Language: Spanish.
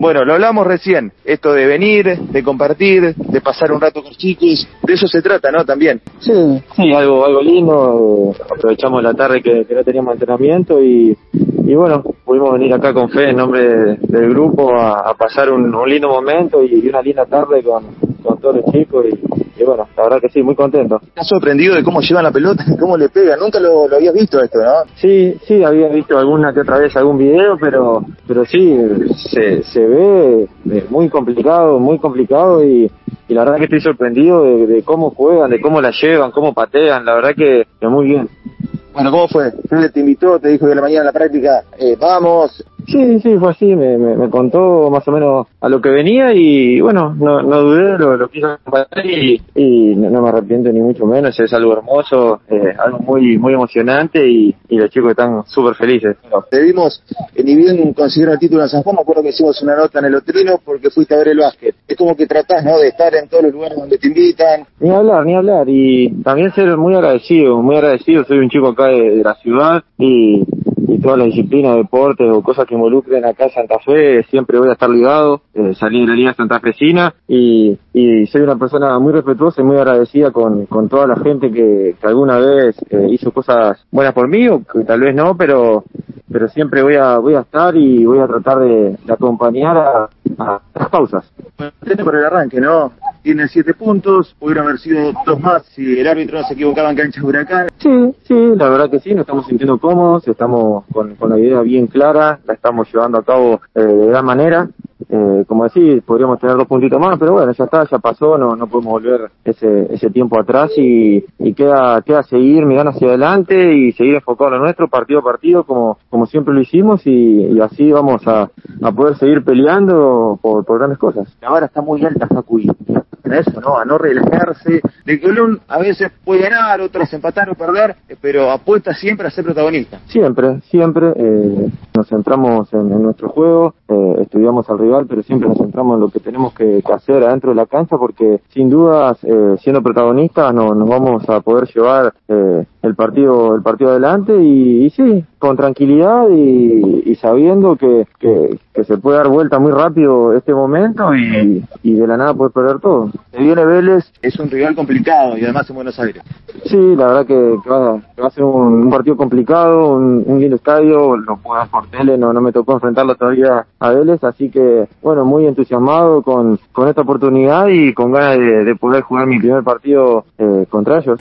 Bueno, lo hablamos recién, esto de venir, de compartir, de pasar un rato con chicos, de eso se trata, ¿no? También. Sí, sí, algo, algo lindo, eh, aprovechamos la tarde que, que no teníamos entrenamiento y, y bueno, pudimos venir acá con fe en nombre de- del grupo a, a pasar un, un lindo momento y, y una linda tarde con, con todos los chicos y, y bueno, la verdad que sí, muy contento. ¿Estás sorprendido de cómo llevan la pelota, cómo le pegan? Nunca lo, lo habías visto esto, ¿no? Sí, sí, había visto alguna que otra vez algún video, pero pero sí, se, se ve muy complicado, muy complicado y, y la verdad que estoy sorprendido de, de cómo juegan, de cómo la llevan, cómo patean, la verdad que, que muy bien. Bueno, ¿cómo fue? Fede te invitó, te dijo de la mañana en la práctica, eh, vamos. Sí, sí, fue así, me, me, me contó más o menos a lo que venía y bueno, no, no dudé, lo, lo quise acompañar y, y no, no me arrepiento ni mucho menos, es algo hermoso, eh, algo muy muy emocionante y, y los chicos están súper felices. Te vimos, eh, ni bien consiguieron el título en San Juan, me acuerdo que hicimos una nota en el Otrino porque fuiste a ver el básquet. Es como que tratás, ¿no?, de estar en todos los lugares donde te invitan. Ni hablar, ni hablar. Y también ser muy agradecido, muy agradecido. Soy un chico acá de, de la ciudad y, y todas las disciplinas, deportes o cosas que involucren acá en Santa Fe, siempre voy a estar ligado. Eh, salí de la Liga Santafesina y, y soy una persona muy respetuosa y muy agradecida con, con toda la gente que, que alguna vez eh, hizo cosas buenas por mí o que tal vez no, pero pero siempre voy a voy a estar y voy a tratar de, acompañar a, a las pausas. Contento por el arranque, ¿no? Tienen siete puntos, pudieron haber sido dos más si el árbitro no se equivocaba en canchas de huracán. Sí, sí, la verdad que sí, nos estamos sintiendo cómodos, estamos con, con la idea bien clara, la estamos llevando a cabo eh, de gran manera. Eh, como decís, podríamos tener dos puntitos más, pero bueno, ya está, ya pasó, no, no podemos volver ese, ese tiempo atrás y, y queda, queda seguir mirando hacia adelante y seguir enfocado en lo nuestro, partido a partido, como, como siempre lo hicimos y, y así vamos a, a poder seguir peleando por, por grandes cosas. La vara está muy alta, Facu, y a eso, ¿no? A no relajarse. De Colón a veces puede ganar, otras empatar o perder, eh, pero apuesta siempre a ser protagonista. Siempre, siempre eh, nos centramos en, en nuestro juego, eh, estudiamos al rival, pero siempre nos centramos en lo que tenemos que, que hacer adentro de la cancha, porque sin dudas, eh, siendo protagonistas, no, nos vamos a poder llevar eh, el partido el partido adelante y, y sí, con tranquilidad y, y sabiendo que, que, que se puede dar vuelta muy rápido este momento y, y de la nada puedes perder todo. Se viene Vélez, es un rival complicado y además en Buenos Aires. Sí, la verdad que, que va, a ser un, un partido complicado, un, un lindo estadio, lo puedo por tele, no, no me tocó enfrentarlo todavía a Vélez, así que bueno, muy entusiasmado con, con esta oportunidad y con ganas de, de poder jugar mi primer partido eh, contra ellos.